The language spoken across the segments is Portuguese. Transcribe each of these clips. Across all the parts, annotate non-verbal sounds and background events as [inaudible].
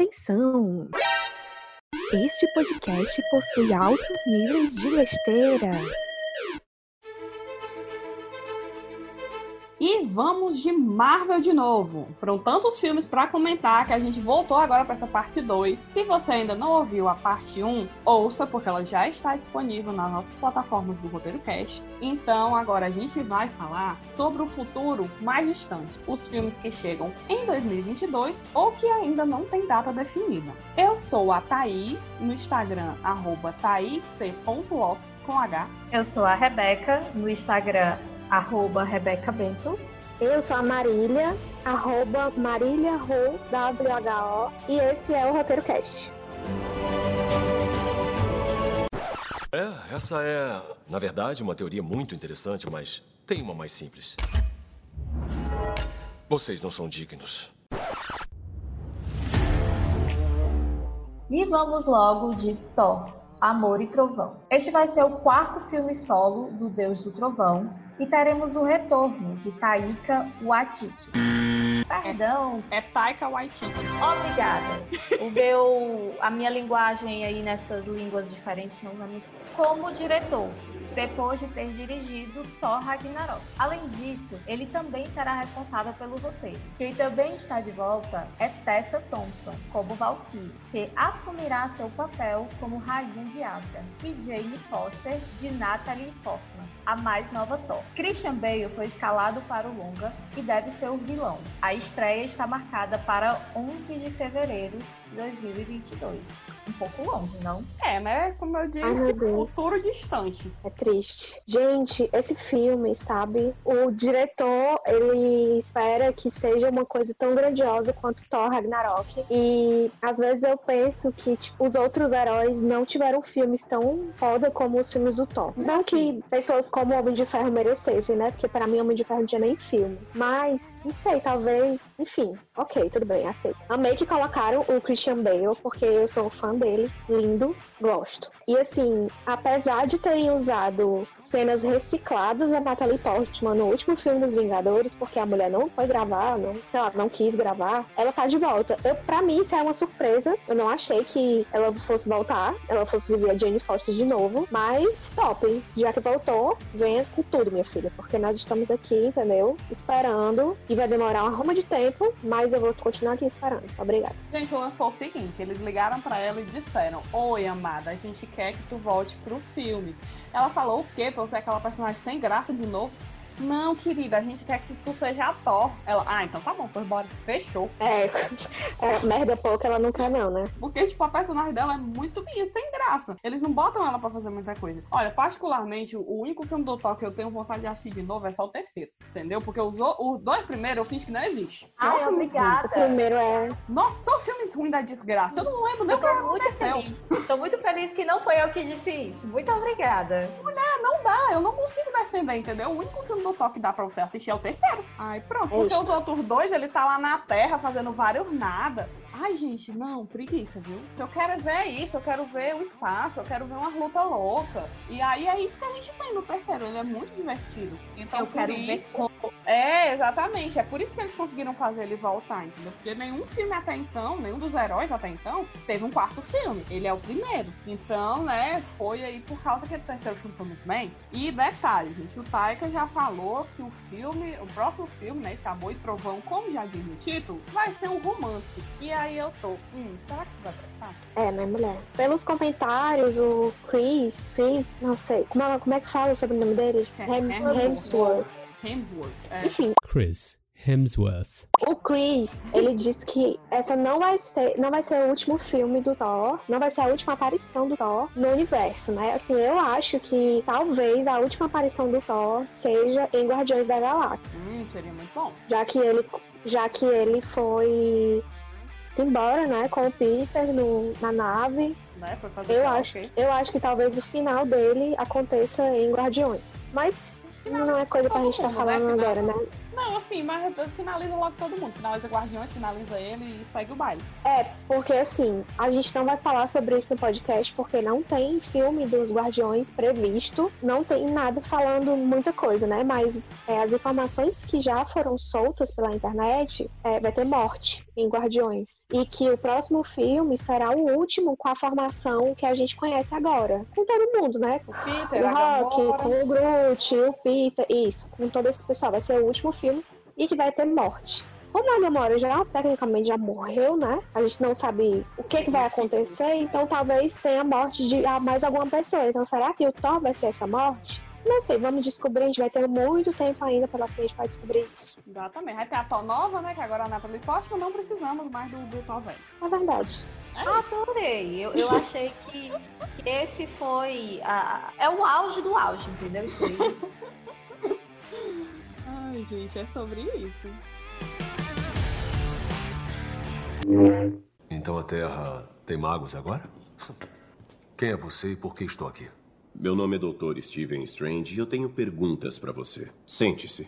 Atenção! Este podcast possui altos níveis de besteira. Vamos de Marvel de novo. Foram tantos filmes para comentar que a gente voltou agora para essa parte 2. Se você ainda não ouviu a parte 1, ouça, porque ela já está disponível nas nossas plataformas do Roteiro Cast. Então, agora a gente vai falar sobre o futuro mais distante. Os filmes que chegam em 2022 ou que ainda não tem data definida. Eu sou a Thaís, no Instagram, arroba com H. Eu sou a Rebeca, no Instagram, arroba Rebeca Bento. Eu sou a Marília, arroba Marília Ro, W-H-O, e esse é o Roteiro Cast. É, essa é, na verdade, uma teoria muito interessante, mas tem uma mais simples. Vocês não são dignos. E vamos logo de Thor, Amor e Trovão. Este vai ser o quarto filme solo do Deus do Trovão, e teremos o retorno de Taika Waititi. Perdão. É, é Taika Waititi. Obrigada. O meu, a minha linguagem aí nessas línguas diferentes não me... Como diretor, depois de ter dirigido Thor Ragnarok. Além disso, ele também será responsável pelo roteiro. Quem também está de volta é Tessa Thompson, como Valkyrie, que assumirá seu papel como Rainha de Asgard, e Jane Foster, de Natalie Portman, a mais nova Thor. Christian Bale foi escalado para o longa e deve ser o vilão. A estreia está marcada para 11 de fevereiro 2022. Um pouco longe, não? É, né? Como eu disse, Ai, futuro distante. É triste. Gente, esse filme, sabe? O diretor, ele espera que seja uma coisa tão grandiosa quanto Thor Ragnarok. E às vezes eu penso que, tipo, os outros heróis não tiveram filmes tão foda como os filmes do Thor. Não que pessoas como Homem de Ferro merecessem, né? Porque para mim Homem de Ferro não tinha nem filme. Mas, não sei, talvez. Enfim, ok, tudo bem, aceito. Amei que colocaram o Chris Christian Bale, porque eu sou fã dele, lindo, gosto. E assim, apesar de terem usado cenas recicladas da Natalie Portman no último filme dos Vingadores, porque a mulher não foi gravar, não, sei lá, não quis gravar, ela tá de volta. Eu, pra mim, isso é uma surpresa. Eu não achei que ela fosse voltar, ela fosse viver a Jane Foster de novo, mas top. Já que voltou, venha com tudo, minha filha, porque nós estamos aqui, entendeu? Esperando. E vai demorar uma ruma de tempo, mas eu vou continuar aqui esperando. Obrigada. Gente, lançou o seguinte: eles ligaram para ela e disseram: Oi, amada, a gente quer que tu volte pro filme. Ela falou o quê? Pra você é aquela personagem sem graça de novo? Não, querida, a gente quer que tu seja ator. Ela, ah, então tá bom, pois bora. Fechou. É, [laughs] é merda pouco ela não quer não, né? Porque, tipo, a personagem dela é muito minha, sem graça. Eles não botam ela pra fazer muita coisa. Olha, particularmente, o único filme do Thor que eu tenho vontade de assistir de novo é só o terceiro, entendeu? Porque os, os dois primeiros eu fiz que não existe. Ai, é obrigada. O primeiro é... Nossa, são filmes ruins da desgraça. Eu não lembro nem o que aconteceu. Feliz. Tô muito feliz que não foi eu que disse isso. Muito obrigada. Mulher, não dá. Eu não consigo defender, entendeu? O único filme do Thor que dá pra você assistir é o terceiro. Ai, pronto. Porque os outros dois, ele tá lá na Terra fazendo vários nada. Ai, gente, não, preguiça, viu? Eu quero ver isso, eu quero ver o espaço, eu quero ver uma luta louca. E aí é isso que a gente tem no terceiro, ele é muito divertido. Então, eu quero isso... ver como. É, exatamente. É por isso que eles conseguiram fazer ele voltar, entendeu? Porque nenhum filme até então, nenhum dos heróis até então, teve um quarto filme. Ele é o primeiro. Então, né, foi aí por causa que o terceiro filme foi muito bem. E detalhe, gente, o Taika já falou que o filme, o próximo filme, né, esse Amor e Trovão, como já diz no título, vai ser um romance. E aí eu tô, hum, será que vai prestar? É, né, mulher? Pelos comentários, o Chris, Chris, não sei, como é, como é que fala sobre o nome dele? É, Hemsworth. Hemsworth, é. Enfim. Chris. Hemsworth. O Chris, ele disse que essa não vai ser, não vai ser o último filme do Thor, não vai ser a última aparição do Thor no universo, né? Assim, eu acho que talvez a última aparição do Thor seja em Guardiões da Galáxia. Hum, seria muito bom. Já que ele já que ele foi se embora, né, com o Peter no, na nave. Né, eu, acho, okay. eu acho que talvez o final dele aconteça em Guardiões. Mas não é coisa pra gente tá falando né? agora, né? Não, assim, mas finaliza logo todo mundo. Finaliza Guardiões, finaliza ele e segue o baile. É, porque assim, a gente não vai falar sobre isso no podcast porque não tem filme dos Guardiões previsto, não tem nada falando muita coisa, né? Mas é, as informações que já foram soltas pela internet, é, vai ter morte. Em Guardiões. E que o próximo filme será o último com a formação que a gente conhece agora. Com todo mundo, né? O Peter, o Rock, com o Groot, o Peter, isso, com todo esse pessoal. Vai ser o último filme e que vai ter morte. Como a Gamora já tecnicamente já morreu, né? A gente não sabe o que, que vai acontecer, então talvez tenha morte de mais alguma pessoa. Então será que o Thor vai ser essa morte? Não sei, vamos descobrir. A gente vai ter muito tempo ainda pela frente para descobrir isso. Exatamente. Vai ter a Thor nova, né? Que agora a Natalie Portman. Não precisamos mais do, do Thor velho. É verdade. É. Adorei. Eu, eu achei que, que esse foi. a- é o auge do auge, entendeu? Isso aí. [laughs] Ai, gente, é sobre isso. Então a Terra tem magos agora? Quem é você e por que estou aqui? Meu nome é Dr. Steven Strange e eu tenho perguntas pra você. Sente-se.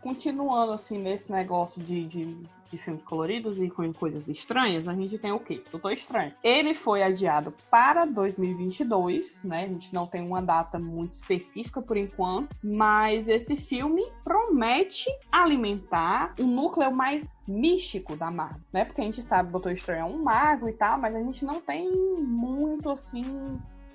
Continuando, assim, nesse negócio de, de, de filmes coloridos e com coisas estranhas, a gente tem o quê? Doutor Estranho. Ele foi adiado para 2022, né? A gente não tem uma data muito específica por enquanto, mas esse filme promete alimentar um núcleo mais místico da Marvel, né? Porque a gente sabe que o Doutor Estranho é um mago e tal, mas a gente não tem muito, assim,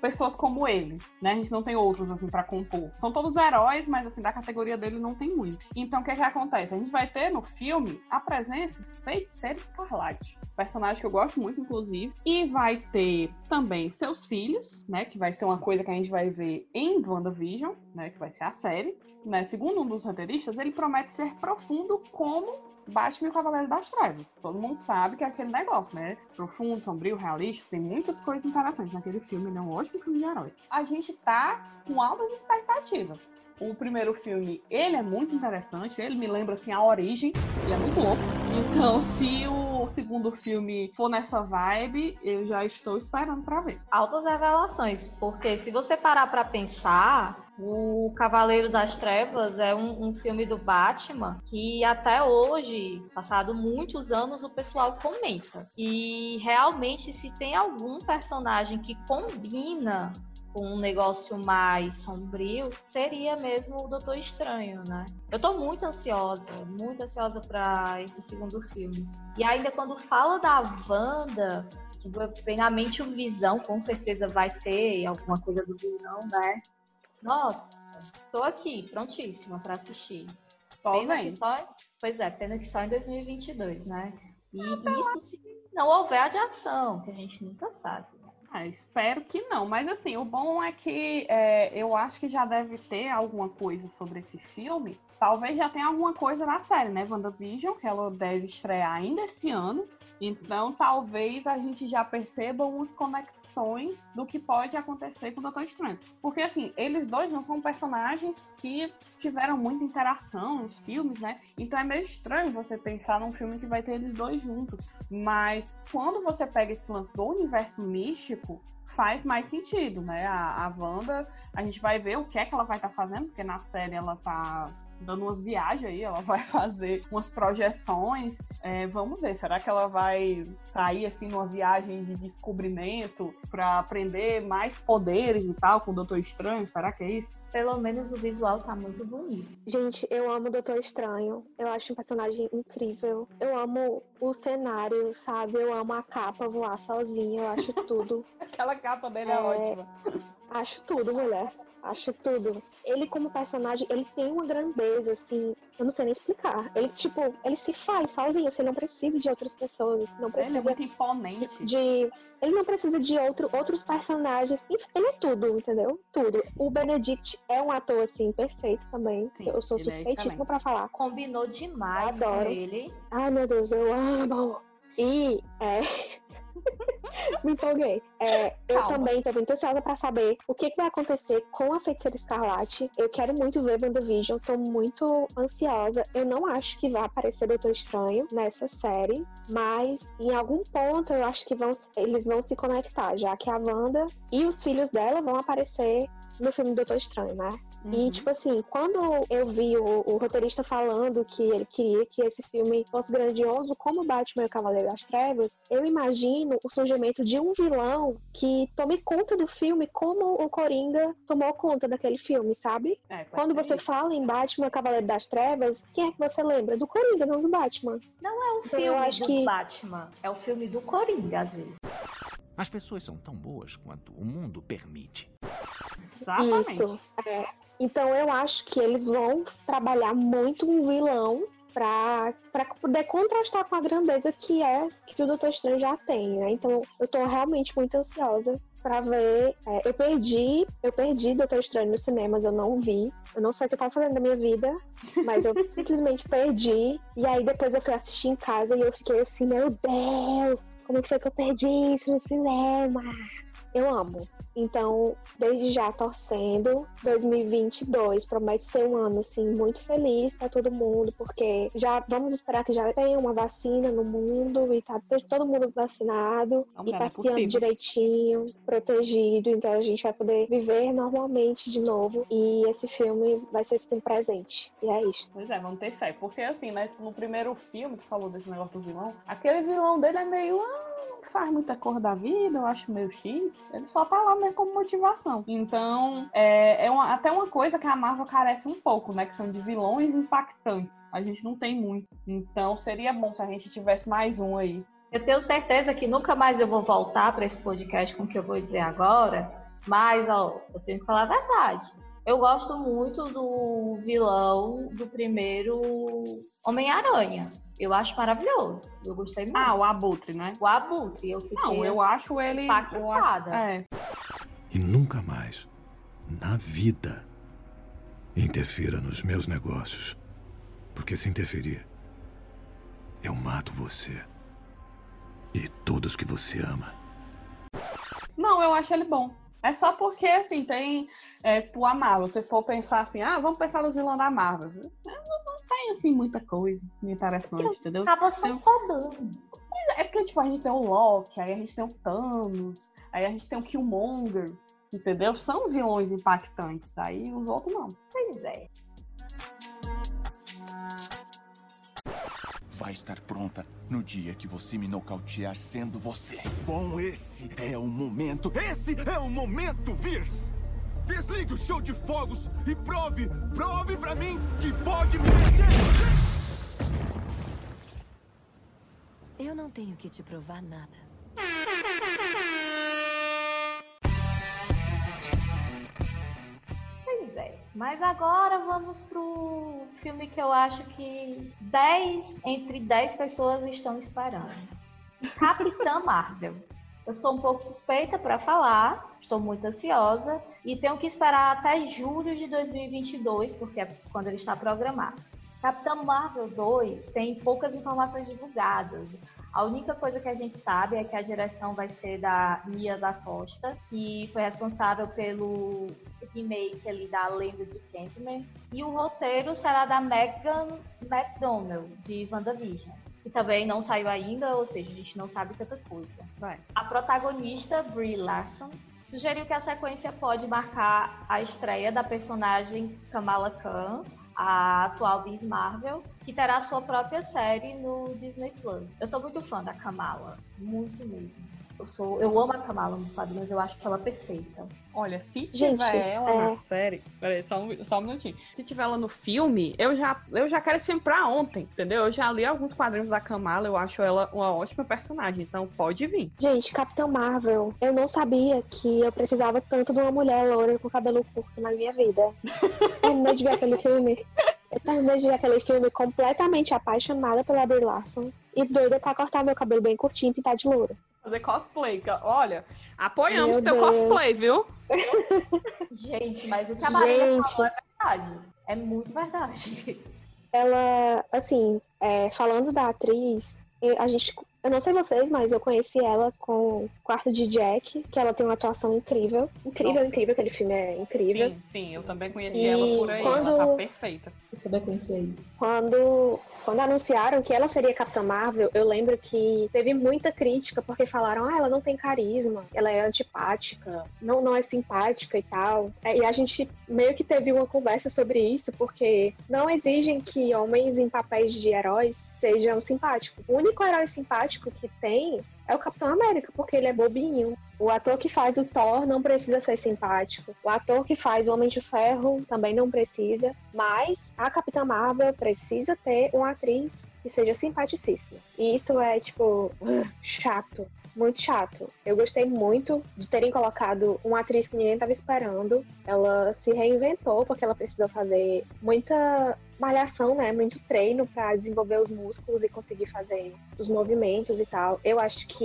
pessoas como ele, né? A gente não tem outros assim pra compor. São todos heróis, mas assim da categoria dele não tem muito. Então o que é que acontece? A gente vai ter no filme a presença de Feiticeiro Escarlate, personagem que eu gosto muito inclusive, e vai ter também seus filhos, né, que vai ser uma coisa que a gente vai ver em WandaVision, né, que vai ser a série. Né, segundo um dos roteiristas, ele promete ser profundo como Batman e o Cavaleiro das Trevas. Todo mundo sabe que é aquele negócio, né? Profundo, sombrio, realista. Tem muitas coisas interessantes naquele filme. Ele é um ótimo filme de herói. A gente tá com altas expectativas. O primeiro filme, ele é muito interessante. Ele me lembra, assim, a origem. Ele é muito louco. Então, [laughs] se o segundo filme for nessa vibe, eu já estou esperando pra ver. Altas revelações, porque se você parar pra pensar, o Cavaleiro das Trevas é um, um filme do Batman que até hoje, passado muitos anos, o pessoal comenta. E realmente, se tem algum personagem que combina com um negócio mais sombrio, seria mesmo o Doutor Estranho, né? Eu tô muito ansiosa, muito ansiosa para esse segundo filme. E ainda quando fala da Wanda, que mente o Visão, com certeza vai ter alguma coisa do Visão, né? Nossa, tô aqui, prontíssima para assistir. Só Pena vem. que só, pois é, pena que só em 2022, né? E isso se não houver adiação, que a gente nunca sabe. né? Ah, espero que não. Mas assim, o bom é que é, eu acho que já deve ter alguma coisa sobre esse filme. Talvez já tenha alguma coisa na série, né? WandaVision, que ela deve estrear ainda esse ano. Então, talvez a gente já perceba umas conexões do que pode acontecer com o Doutor Estranho. Porque, assim, eles dois não são personagens que tiveram muita interação nos filmes, né? Então é meio estranho você pensar num filme que vai ter eles dois juntos. Mas quando você pega esse lance do universo místico, faz mais sentido, né? A, a Wanda, a gente vai ver o que é que ela vai estar fazendo, porque na série ela tá dando umas viagens aí, ela [laughs] vai fazer umas projeções. É, vamos ver, será que ela vai sair assim numa viagem de descobrimento para aprender mais poderes e tal com o Doutor Estranho? Será que é isso? Pelo menos o visual tá muito bonito. Gente, eu amo o Doutor Estranho. Eu acho um personagem incrível. Eu amo o cenário, sabe? Eu amo a capa voar sozinha. Eu acho tudo. [laughs] Aquela capa dele é, É. ótima. Acho tudo, mulher. Acho tudo. Ele, como personagem, ele tem uma grandeza, assim. Eu não sei nem explicar. Ele, tipo, ele se faz sozinho. Você não precisa de outras pessoas. Não Ele é precisa muito imponente. de. Ele não precisa de outro, outros personagens. Enfim, Ele é tudo, entendeu? Tudo. O Benedict é um ator, assim, perfeito também. Sim, eu sou ele é suspeitíssima pra falar. Combinou demais Eu adoro. com ele. Ai, meu Deus, eu amo. E é. [laughs] Me empolguei. É, eu também tô muito ansiosa pra saber o que, que vai acontecer com a Feiticeira Escarlate. Eu quero muito ver WandaVision, tô muito ansiosa. Eu não acho que vai aparecer Doutor Estranho nessa série, mas em algum ponto eu acho que vão, eles vão se conectar, já que a Wanda e os filhos dela vão aparecer no filme Doutor Estranho, né? E, Uhum. tipo assim, quando eu vi o, o roteirista falando que ele queria que esse filme fosse grandioso como Batman e o Cavaleiro das Trevas, eu imagino o surgimento de um vilão que tome conta do filme como o Coringa tomou conta daquele filme, sabe? É, Quando você isso. fala em Batman Cavaleiro das Trevas, quem é que você lembra? Do Coringa, não do Batman. Não é o Então, eu filme acho do que- Batman, é o filme do Coringa, às vezes. As pessoas são tão boas quanto o mundo permite. Exatamente. Isso. é. Então eu acho que eles vão trabalhar muito um vilão pra, pra poder contrastar com a grandeza que é que o Doutor Estranho já tem, né? Então eu tô realmente muito ansiosa pra ver. é, eu perdi, eu perdi Doutor Estranho nos cinemas, eu não vi. Eu não sei o que eu tava fazendo da minha vida, mas eu [laughs] simplesmente perdi. E aí depois eu fui assistir em casa e eu fiquei assim, meu Deus, como foi que eu perdi isso no cinema? Eu amo. Então, desde já torcendo, 2022 promete ser um ano assim muito feliz para todo mundo, porque já vamos esperar que já tenha uma vacina no mundo e tá todo mundo vacinado Vamos e não é passeando possível. direitinho, protegido, então a gente vai poder viver normalmente de novo e esse filme vai ser um presente. E é isso. Pois é, vamos ter fé. Porque assim, né, no primeiro filme, tu falou desse negócio do vilão, aquele vilão dele é meio. Ah, não faz muita cor da vida, eu acho meio X. Ele só tá lá mesmo como motivação. Então, é, é uma- até uma coisa que a Marvel carece um pouco, né? Que são de vilões impactantes. A gente não tem muito. Então, seria bom se a gente tivesse mais um aí. Eu tenho certeza que nunca mais eu vou voltar para esse podcast com o que eu vou dizer agora, mas ó, eu tenho que falar a verdade. Eu gosto muito do vilão do primeiro Homem-Aranha. Eu acho maravilhoso. Eu gostei muito. Ah, o Abutre, né? o Abutre, eu fiquei Não, eu acho ele. Eu impactada. acho, é. E nunca mais, na vida, interfira nos meus negócios. Porque se interferir, eu mato você. E todos que você ama. Não, eu acho ele bom. É só porque, assim, tem é, pro a Marvel. Se for pensar assim, ah, vamos pensar nos vilões da Marvel. Não, não tem, assim, muita coisa interessante, entendeu? Acaba só fodando. É porque, tipo, a gente tem o Loki, aí a gente tem o Thanos, aí a gente tem o Killmonger, entendeu? São vilões impactantes. Aí os outros não. Pois é. Vai estar pronta no dia que você me nocautear sendo você. Bom, esse é o momento. Esse é o momento, Virs! Desligue o show de fogos e prove, prove pra mim que pode me vencer! Eu não tenho que te provar nada. Mas agora vamos pro filme que eu acho que 10 entre 10 pessoas estão esperando. Capitã [laughs] Marvel. Eu sou um pouco suspeita para falar, estou muito ansiosa e tenho que esperar até julho de 2022, porque é quando ele está programado. Capitã Marvel 2 tem poucas informações divulgadas. A única coisa que a gente sabe é que a direção vai ser da Mia da Costa, que foi responsável pelo remake ali da Lenda de Kentman. E o roteiro será da Megan McDonnell, de WandaVision. Que também não saiu ainda, ou seja, a gente não sabe tanta coisa. Vai. A protagonista, Brie Larson, sugeriu que a sequência pode marcar a estreia da personagem Kamala Khan, a atual Miss Marvel, que terá sua própria série no Disney Plus. Eu sou muito fã da Kamala, muito mesmo. Eu, sou, eu amo a Kamala nos quadrinhos, eu acho ela perfeita. Olha, se tiver Gente, ela é. na série. Peraí, só um, só um minutinho. Se tiver ela no filme, eu já, eu já quero esse filme pra ontem, entendeu? Eu já li alguns quadrinhos da Kamala, eu acho ela uma ótima personagem, então pode vir. Gente, Capitã Marvel, eu não sabia que eu precisava tanto de uma mulher loura com cabelo curto na minha vida. [laughs] Terminei de ver aquele filme. Eu terminei de ver aquele filme completamente apaixonada pela Brie Larson e doida pra cortar meu cabelo bem curtinho e pintar de loura. Fazer cosplay. Olha, apoiamos Meu teu Deus. cosplay, viu? Gente, mas o que a Gente. falou é verdade. É muito verdade. Ela, assim, é, falando da atriz, a gente, eu não sei vocês, mas eu conheci ela com Quarto de Jack, que ela tem uma atuação incrível. Incrível, Nossa. incrível, aquele filme é incrível. Sim, sim, eu também conheci E ela por aí. quando- Ela tá perfeita. Eu também conheci aí. Quando, quando anunciaram que ela seria Capitã Marvel, eu lembro que teve muita crítica, porque falaram, ah, ela não tem carisma, ela é antipática, não, não é simpática e tal. É, E a gente meio que teve uma conversa sobre isso, porque não exigem que homens em papéis de heróis sejam simpáticos. O único herói simpático simpático que tem é o Capitão América, porque ele é bobinho. O ator que faz o Thor não precisa ser simpático. O ator que faz o Homem de Ferro também não precisa. Mas a Capitã Marvel precisa ter uma atriz que seja simpaticíssima. E isso é, tipo, [sighs] chato muito chato. Eu gostei muito de terem colocado uma atriz que ninguém estava esperando. Ela se reinventou porque ela precisa fazer muita malhação, né? Muito treino para desenvolver os músculos e conseguir fazer os movimentos e tal. Eu acho que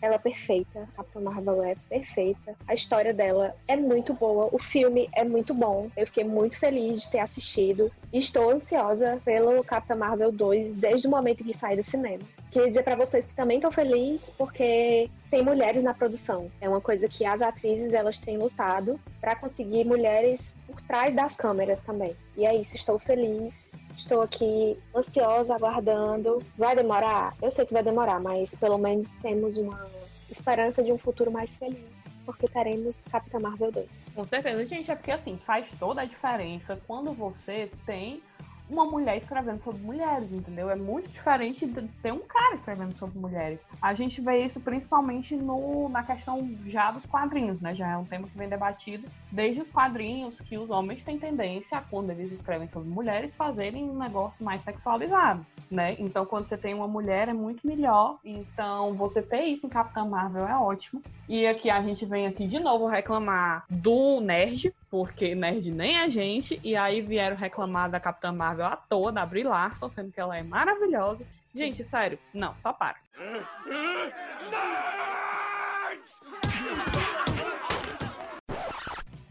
ela é perfeita. A Capitã Marvel é perfeita. A história dela é muito boa. O filme é muito bom. Eu fiquei muito feliz de ter assistido. Estou ansiosa pelo Capitã Marvel 2 desde o momento que sai do cinema. Queria dizer para vocês que também estou feliz porque tem mulheres na produção. É uma coisa que as atrizes elas têm lutado para conseguir mulheres trás das câmeras também. E é isso, estou feliz. Estou aqui ansiosa, aguardando. Vai demorar? Eu sei que vai demorar, mas pelo menos temos uma esperança de um futuro mais feliz porque teremos Capitã Marvel 2. Com certeza, gente, é porque assim, faz toda a diferença quando você tem uma mulher escrevendo sobre mulheres, entendeu? É muito diferente de ter um cara escrevendo sobre mulheres. A gente vê isso principalmente no, na questão já dos quadrinhos, né? Já é um tema que vem debatido desde os quadrinhos que os homens têm tendência quando eles escrevem sobre mulheres, fazerem um negócio mais sexualizado, né? Então, quando você tem uma mulher, é muito melhor. Então, você ter isso em Capitã Marvel é ótimo. E aqui a gente vem aqui de novo reclamar do nerd, porque nerd nem é gente, e aí vieram reclamar da Capitã Marvel à toa, da Brie Larson, sendo que ela é maravilhosa. Gente, sério, não, só para.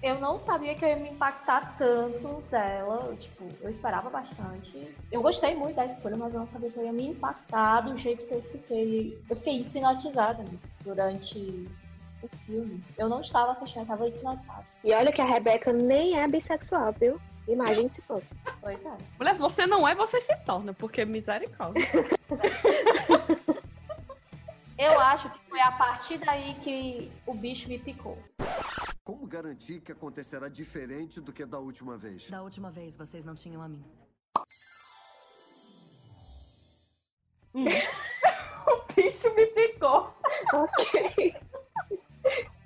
Eu não sabia que eu ia me impactar tanto dela. Tipo, eu esperava bastante. Eu gostei muito da escolha, mas eu não sabia que eu ia me impactar do jeito que eu fiquei. Eu fiquei hipnotizada durante o filme. Eu não estava assistindo, eu estava hipnotizada. E olha que a Rebeca nem é bissexual, viu? Imagine se fosse. Pois é. Mulher, se você não é, você se torna, porque misericórdia. [laughs] Eu acho que foi a partir daí que o bicho me picou. Como garantir que acontecerá diferente do que da última vez? Da última vez vocês não tinham a mim. [laughs] o bicho me picou. Ok.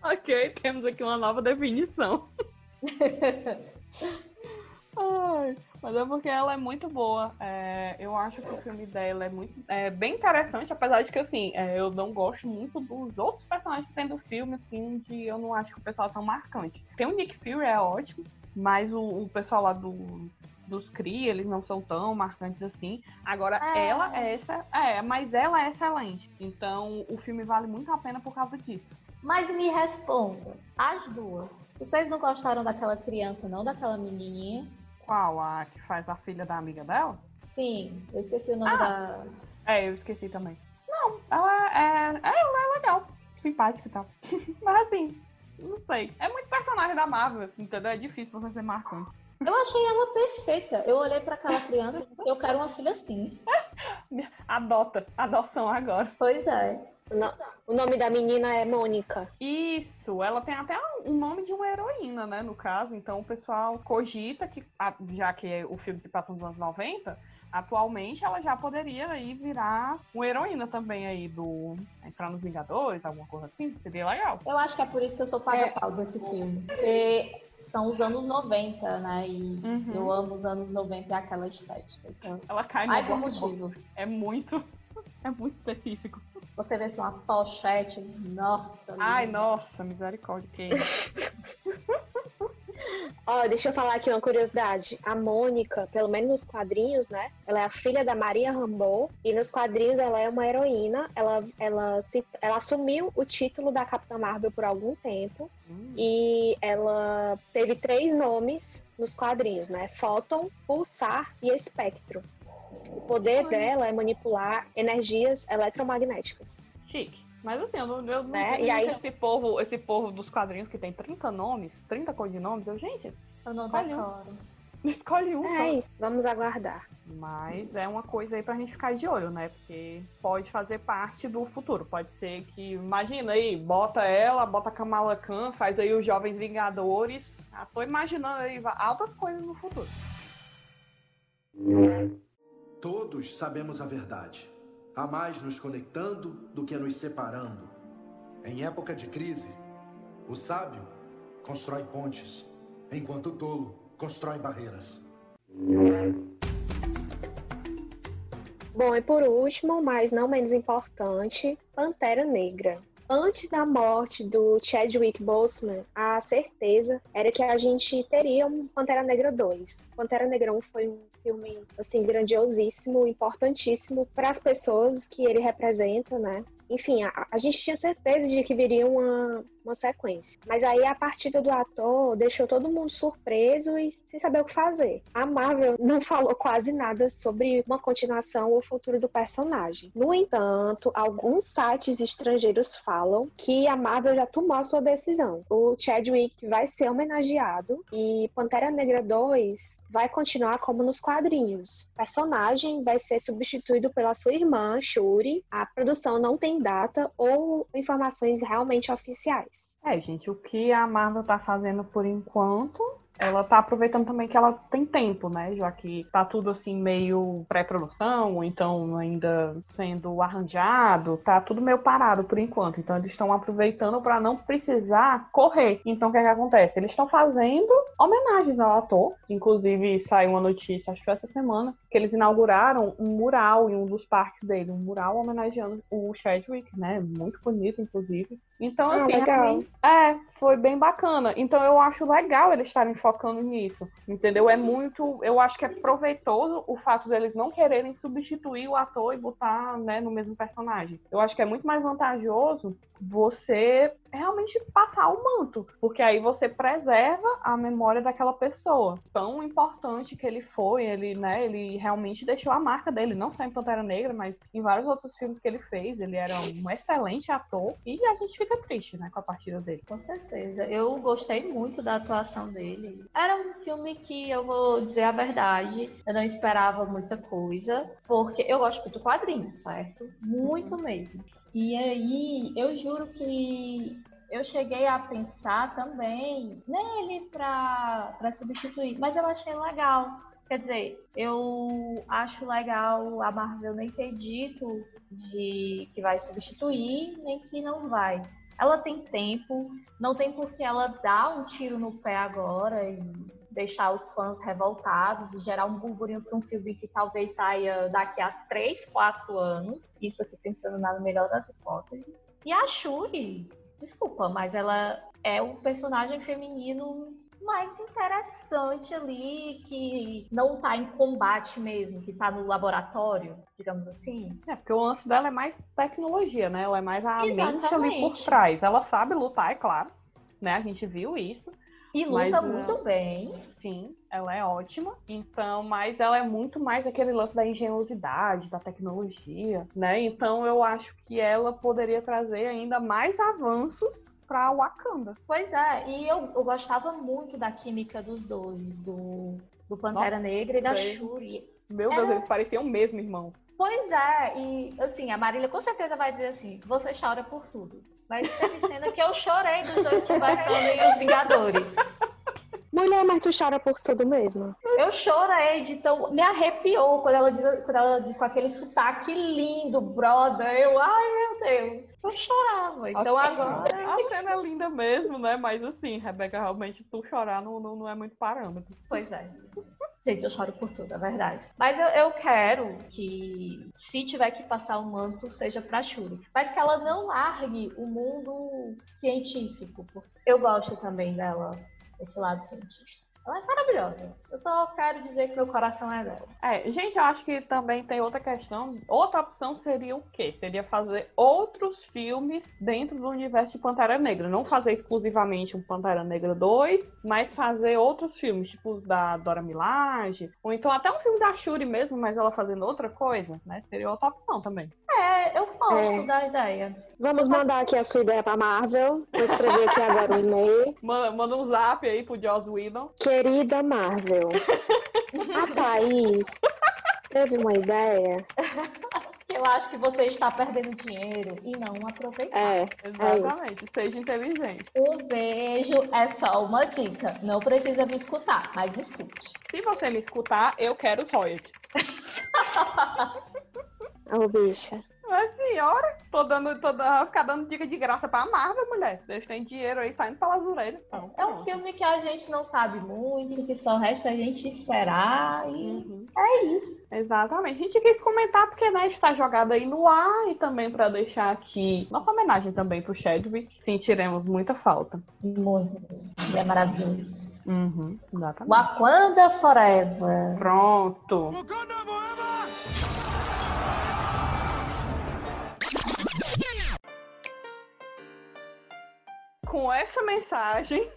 Ok, temos aqui uma nova definição. [laughs] Ai, mas é porque ela é muito boa. É, eu acho que o filme dela é muito é, bem interessante, apesar de que assim, é, eu não gosto muito dos outros personagens que tem do filme, assim, de eu não acho que o pessoal é tão marcante. Tem o Nick Fury, é ótimo, mas o, o pessoal lá do, dos Kree, eles não são tão marcantes assim. Agora, É. ela é essa. É, mas ela é excelente. Então, o filme vale muito a pena por causa disso. Mas me responda, as duas. Vocês não gostaram daquela criança, não? Daquela menininha? Qual? A que faz a filha da amiga dela? Sim, eu esqueci o nome da. É, eu esqueci também. Não, ela é. Ela é legal, simpática e tal. [laughs] Mas assim, não sei. É muito personagem da Marvel, entendeu? É difícil você ser marcante. Eu achei ela perfeita. Eu olhei pra aquela criança e disse, eu quero uma filha assim. [laughs] Adota, adoção agora. Pois é. No- o nome da menina é Mônica. Isso, ela tem até um nome de uma heroína, né? No caso, então o pessoal cogita que, já que o filme se passa nos anos 90, atualmente ela já poderia aí virar uma heroína também aí do. entrar nos Vingadores, alguma coisa assim. Seria legal. Eu acho que é por isso que eu sou paga-pau desse filme. Porque são os anos 90, né? E Uhum. eu amo os anos 90 e aquela estética. Então, Ela cai no mais um motivo. É muito. [laughs] É muito específico. Você vê assim, uma pochete, nossa. Ai, linda. nossa, misericórdia, que isso. [laughs] Ó, deixa eu falar aqui uma curiosidade. A Mônica, pelo menos nos quadrinhos, né? Ela é a filha da Maria Rambeau. E nos quadrinhos ela é uma heroína. Ela, ela, se, ela assumiu o título da Capitã Marvel por algum tempo. E ela teve três nomes nos quadrinhos, né? Fóton, Pulsar e Espectro. O poder dela é manipular energias eletromagnéticas. Chique. Mas assim, eu não, eu não Né? E aí- esse povo, esse povo dos quadrinhos que tem 30 nomes, 30 codinomes, eu, gente, Eu não Escolhe um. decoro. [laughs] escolhe um É só. isso, vamos aguardar. Mas é uma coisa aí pra gente ficar de olho, né? Porque pode fazer parte do futuro. Pode ser que, imagina aí, bota ela, bota a Kamala Khan, faz aí os Jovens Vingadores. Ah, tô imaginando aí altas coisas no futuro. Todos sabemos a verdade. Há mais nos conectando do que nos separando. Em época de crise, o sábio constrói pontes, enquanto o tolo constrói barreiras. Bom, e por último, mas não menos importante, Pantera Negra. Antes da morte do Chadwick Boseman, a certeza era que a gente teria um Pantera Negra 2. Pantera Negra 1 foi um filme assim grandiosíssimo, importantíssimo para as pessoas que ele representa, né? Enfim, a, a, gente tinha certeza de que viria uma, uma sequência. Mas aí a partida do ator deixou todo mundo surpreso e sem saber o que fazer. A Marvel [laughs] não falou quase nada sobre uma continuação ou futuro do personagem. No entanto, alguns sites estrangeiros falam que a Marvel já tomou a sua decisão. O Chadwick vai ser homenageado e Pantera Negra 2 vai continuar como nos quadrinhos. O personagem vai ser substituído pela sua irmã, Shuri. A produção não tem data ou informações realmente oficiais. É, gente, o que a Marvel tá fazendo por enquanto ela tá aproveitando também que ela tem tempo, né? Já que tá tudo assim meio pré-produção, ou então ainda sendo arranjado, tá tudo meio parado por enquanto. Então eles estão aproveitando para não precisar correr. Então o que é que acontece? Eles estão fazendo homenagens ao ator. Inclusive saiu uma notícia, acho que foi essa semana, que eles inauguraram um mural em um dos parques dele, um mural homenageando o Chadwick, né? Muito bonito, inclusive. Então, ah, assim, legal. é, foi bem bacana. Então eu acho legal eles estarem focando nisso, entendeu? É muito, eu acho que é proveitoso o fato deles não quererem substituir o ator e botar, né, no mesmo personagem. Eu acho que é muito mais vantajoso você realmente passar o manto, porque aí você preserva a memória daquela pessoa. Tão importante que ele foi, ele, né, ele realmente deixou a marca dele, não só em Pantera Negra, mas em vários outros filmes que ele fez. Ele era um excelente ator e a gente fica triste, né, com a partida dele. Com certeza. Eu gostei muito da atuação dele era um filme que eu vou dizer a verdade, eu não esperava muita coisa, porque eu gosto muito do quadrinho, certo? Muito mesmo. E aí, eu juro que eu cheguei a pensar também nele para substituir, mas eu achei legal. Quer dizer, eu acho legal a Marvel nem ter dito de que vai substituir, nem que não vai. Ela tem tempo, não tem por que ela dar um tiro no pé agora e deixar os fãs revoltados e gerar um burburinho para um filme que talvez saia daqui a 3, 4 anos. Isso aqui pensando na melhor das hipóteses. E a Shuri, desculpa, mas ela é o personagem feminino mais interessante ali, que não tá em combate mesmo, que tá no laboratório, digamos assim. É, porque o lance dela é mais tecnologia, né? Ela é mais a Exatamente. mente ali por trás. Ela sabe lutar, é claro, né? A gente viu isso. E luta mas, muito bem. Sim, ela é ótima. Então, mas ela é muito mais aquele lance da engenhosidade, da tecnologia, né? Então eu acho que ela poderia trazer ainda mais avanços pra Wakanda. Pois é, e eu, eu gostava muito da química dos dois, do, do Pantera Nossa, Negra e da Shuri. Meu Deus, eles pareciam mesmo irmãos. Pois é, e assim, a Marília com certeza vai dizer assim: você chora por tudo. Mas teve cena que eu chorei dos dois conversando em Os Vingadores. Mulher, mas tu chora por tudo mesmo. Eu chorei de tão. Me arrepiou quando ela, diz, quando ela diz com aquele sotaque lindo, brother. Eu, ai meu Deus. Eu chorava. Então a agora. A cena é linda mesmo, né? Mas assim, Rebeca, realmente tu chorar não, não, não é muito parâmetro. Pois é. Gente, eu choro por tudo, é verdade. Mas eu, eu quero que, se tiver que passar o manto, seja pra Shuri. Mas que ela não largue o mundo científico. Eu gosto também dela esse lado cientista. Ela é maravilhosa. Eu só quero dizer que meu coração é dela. É, gente, eu acho que também tem outra questão. Outra opção seria o quê? Seria fazer outros filmes dentro do universo de Pantera Negra. Não fazer exclusivamente um Pantera Negra 2, mas fazer outros filmes, tipo da Dora Milaje. Ou então até um filme da Shuri mesmo, mas ela fazendo outra coisa, né? Seria outra opção também. É, eu gosto é. da ideia. Vamos mandar aqui a sua ideia pra Marvel. Vou escrever aqui agora um e-mail. Manda, manda um zap aí pro Joss Whedon. Querida Marvel, a Thaís teve uma ideia. [laughs] Eu acho que você está perdendo dinheiro e não aproveitar. É, exatamente. É Seja inteligente. Um beijo é só uma dica. Não precisa me escutar, mas me escute. Se você me escutar, eu quero os royalties. [laughs] Ô, bicha. Mas senhora, tô dando, tô dando, ficar dando dica de graça pra Marvel, mulher. Eles têm dinheiro aí saindo pelas orelhas. Então, É um filme que a gente não sabe muito, que só resta a gente esperar e é isso. Exatamente. A gente quis comentar porque, né, está jogado aí no ar e também pra deixar aqui nossa homenagem também pro Chadwick. Sentiremos muita falta. Muito. É maravilhoso. Uhum, exatamente. Wakanda Forever. Pronto. Com essa mensagem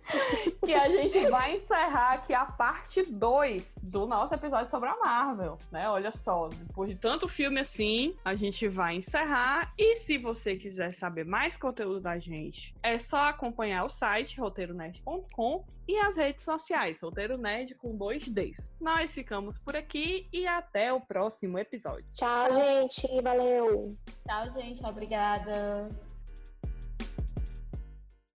que a gente vai encerrar aqui a parte 2 do nosso episódio sobre a Marvel, né? Olha só, depois de tanto filme assim, a gente vai encerrar e se você quiser saber mais conteúdo da gente, é só acompanhar o site roteironerd.com e as redes sociais, Roteiro Nerd com dois Ds. Nós ficamos por aqui e até o próximo episódio. Tchau, gente. Valeu. Tchau, gente. Obrigada.